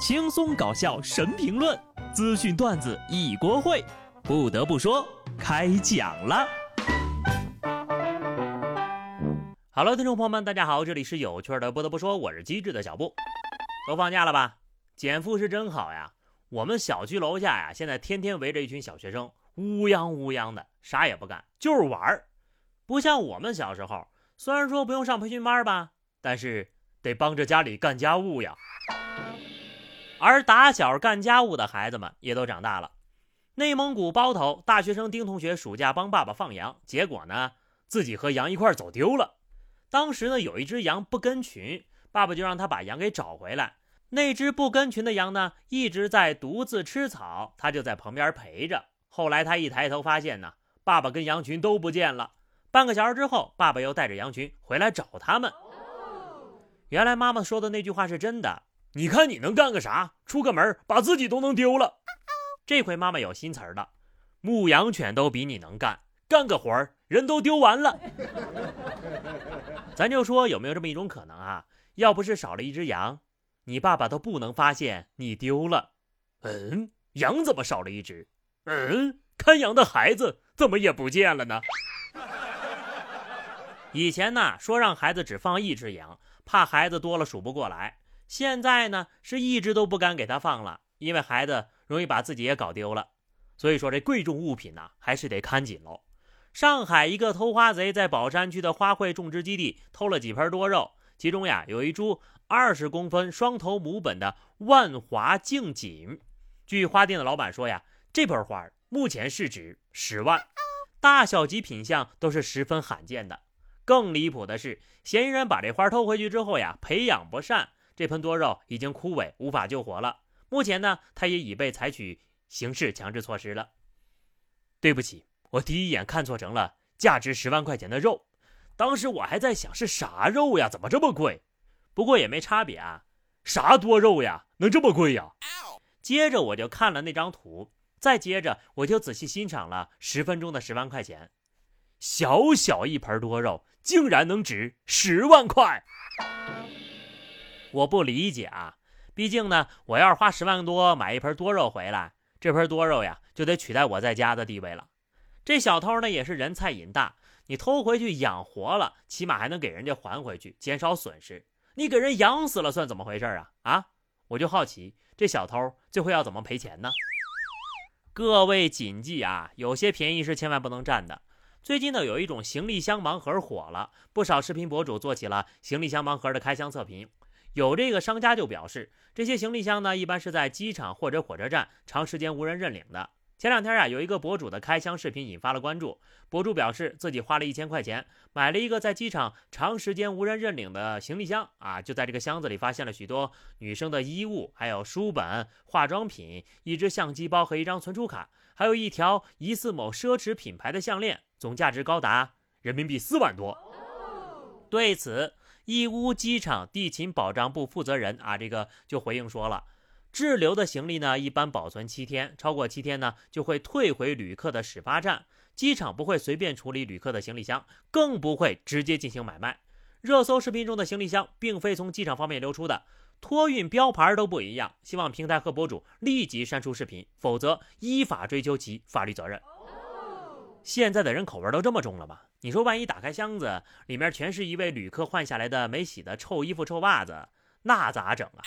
轻松搞笑神评论，资讯段子一锅烩。不得不说，开讲了。Hello，听众朋友们，大家好，这里是有趣的。不得不说，我是机智的小布。都放假了吧？减负是真好呀。我们小区楼下呀，现在天天围着一群小学生，乌泱乌泱的，啥也不干，就是玩儿。不像我们小时候，虽然说不用上培训班吧，但是得帮着家里干家务呀。而打小干家务的孩子们也都长大了。内蒙古包头大学生丁同学暑假帮爸爸放羊，结果呢，自己和羊一块走丢了。当时呢，有一只羊不跟群，爸爸就让他把羊给找回来。那只不跟群的羊呢，一直在独自吃草，他就在旁边陪着。后来他一抬头发现呢，爸爸跟羊群都不见了。半个小时之后，爸爸又带着羊群回来找他们。原来妈妈说的那句话是真的。你看你能干个啥？出个门把自己都能丢了。这回妈妈有新词儿了，牧羊犬都比你能干，干个活儿人都丢完了。咱就说有没有这么一种可能啊？要不是少了一只羊，你爸爸都不能发现你丢了。嗯，羊怎么少了一只？嗯，看羊的孩子怎么也不见了呢？以前呢，说让孩子只放一只羊，怕孩子多了数不过来。现在呢，是一直都不敢给他放了，因为孩子容易把自己也搞丢了。所以说，这贵重物品呢，还是得看紧喽。上海一个偷花贼在宝山区的花卉种植基地偷了几盆多肉，其中呀有一株二十公分双头母本的万华净锦。据花店的老板说呀，这盆花目前市值十万，大小及品相都是十分罕见的。更离谱的是，嫌疑人把这花偷回去之后呀，培养不善。这盆多肉已经枯萎，无法救活了。目前呢，他也已被采取刑事强制措施了。对不起，我第一眼看错成了价值十万块钱的肉，当时我还在想是啥肉呀，怎么这么贵？不过也没差别啊，啥多肉呀，能这么贵呀？接着我就看了那张图，再接着我就仔细欣赏了十分钟的十万块钱，小小一盆多肉竟然能值十万块。我不理解啊，毕竟呢，我要是花十万多买一盆多肉回来，这盆多肉呀就得取代我在家的地位了。这小偷呢也是人菜瘾大，你偷回去养活了，起码还能给人家还回去，减少损失。你给人养死了算怎么回事啊？啊，我就好奇，这小偷最后要怎么赔钱呢？各位谨记啊，有些便宜是千万不能占的。最近呢，有一种行李箱盲盒火了，不少视频博主做起了行李箱盲盒的开箱测评。有这个商家就表示，这些行李箱呢，一般是在机场或者火车站长时间无人认领的。前两天啊，有一个博主的开箱视频引发了关注。博主表示，自己花了一千块钱买了一个在机场长时间无人认领的行李箱啊，就在这个箱子里发现了许多女生的衣物，还有书本、化妆品、一只相机包和一张存储卡，还有一条疑似某奢侈品牌的项链，总价值高达人民币四万多。对此，义乌机场地勤保障部负责人啊，这个就回应说了，滞留的行李呢，一般保存七天，超过七天呢，就会退回旅客的始发站。机场不会随便处理旅客的行李箱，更不会直接进行买卖。热搜视频中的行李箱并非从机场方面流出的，托运标牌都不一样。希望平台和博主立即删除视频，否则依法追究其法律责任。现在的人口味都这么重了吗？你说，万一打开箱子，里面全是一位旅客换下来的没洗的臭衣服、臭袜子，那咋整啊？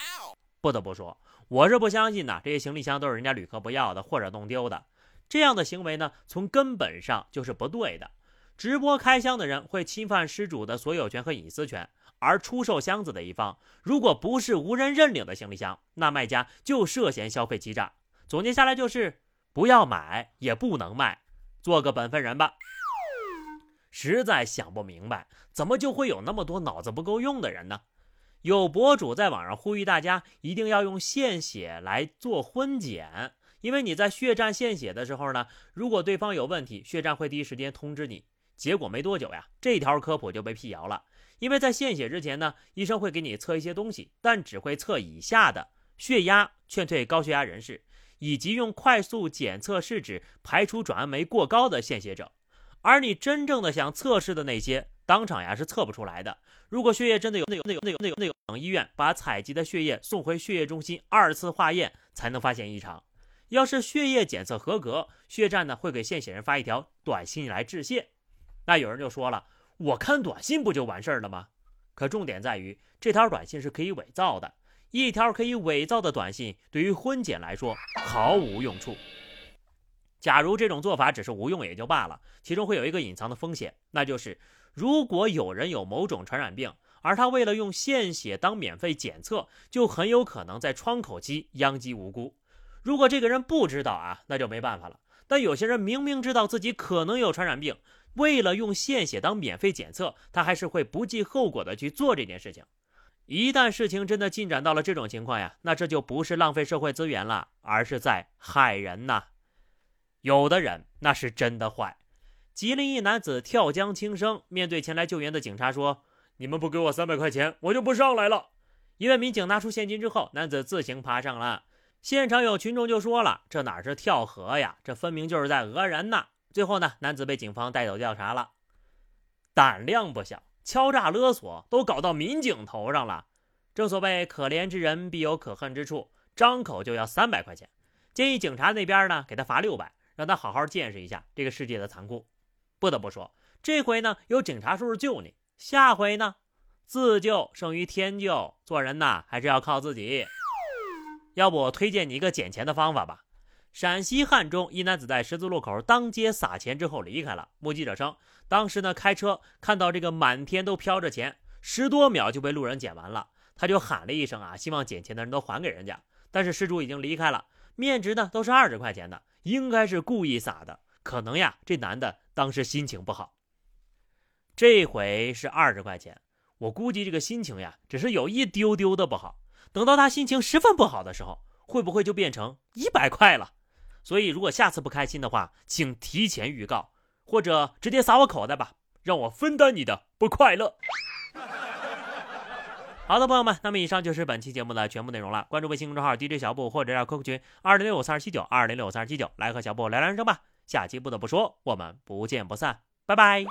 不得不说，我是不相信呐，这些行李箱都是人家旅客不要的或者弄丢的。这样的行为呢，从根本上就是不对的。直播开箱的人会侵犯失主的所有权和隐私权，而出售箱子的一方，如果不是无人认领的行李箱，那卖家就涉嫌消费欺诈。总结下来就是：不要买，也不能卖，做个本分人吧。实在想不明白，怎么就会有那么多脑子不够用的人呢？有博主在网上呼吁大家一定要用献血来做婚检，因为你在血站献血的时候呢，如果对方有问题，血站会第一时间通知你。结果没多久呀，这条科普就被辟谣了。因为在献血之前呢，医生会给你测一些东西，但只会测以下的：血压、劝退高血压人士，以及用快速检测试纸排除转氨酶过高的献血者。而你真正的想测试的那些，当场呀是测不出来的。如果血液真的有那有那有那有那有等医院把采集的血液送回血液中心二次化验，才能发现异常。要是血液检测合格，血站呢会给献血人发一条短信来致谢。那有人就说了，我看短信不就完事儿了吗？可重点在于，这条短信是可以伪造的。一条可以伪造的短信，对于婚检来说毫无用处。假如这种做法只是无用也就罢了，其中会有一个隐藏的风险，那就是如果有人有某种传染病，而他为了用献血当免费检测，就很有可能在窗口期殃及无辜。如果这个人不知道啊，那就没办法了。但有些人明明知道自己可能有传染病，为了用献血当免费检测，他还是会不计后果的去做这件事情。一旦事情真的进展到了这种情况呀，那这就不是浪费社会资源了，而是在害人呐。有的人那是真的坏。吉林一男子跳江轻生，面对前来救援的警察说：“你们不给我三百块钱，我就不上来了。”一位民警拿出现金之后，男子自行爬上了。现场有群众就说了：“这哪是跳河呀？这分明就是在讹人呐！”最后呢，男子被警方带走调查了。胆量不小，敲诈勒索都搞到民警头上了。正所谓可怜之人必有可恨之处，张口就要三百块钱，建议警察那边呢给他罚六百。让他好好见识一下这个世界的残酷。不得不说，这回呢有警察叔叔救你，下回呢自救胜于天救。做人呐还是要靠自己。要不我推荐你一个捡钱的方法吧。陕西汉中一男子在十字路口当街撒钱之后离开了。目击者称，当时呢开车看到这个满天都飘着钱，十多秒就被路人捡完了。他就喊了一声啊，希望捡钱的人都还给人家。但是失主已经离开了，面值呢都是二十块钱的。应该是故意撒的，可能呀，这男的当时心情不好。这回是二十块钱，我估计这个心情呀，只是有一丢丢的不好。等到他心情十分不好的时候，会不会就变成一百块了？所以，如果下次不开心的话，请提前预告，或者直接撒我口袋吧，让我分担你的不快乐。好的，朋友们，那么以上就是本期节目的全部内容了。关注微信公众号 DJ 小布，或者在 QQ 群二零六五三二七九二零六五三二七九，来和小布聊聊人生吧。下期不得不说，我们不见不散，拜拜。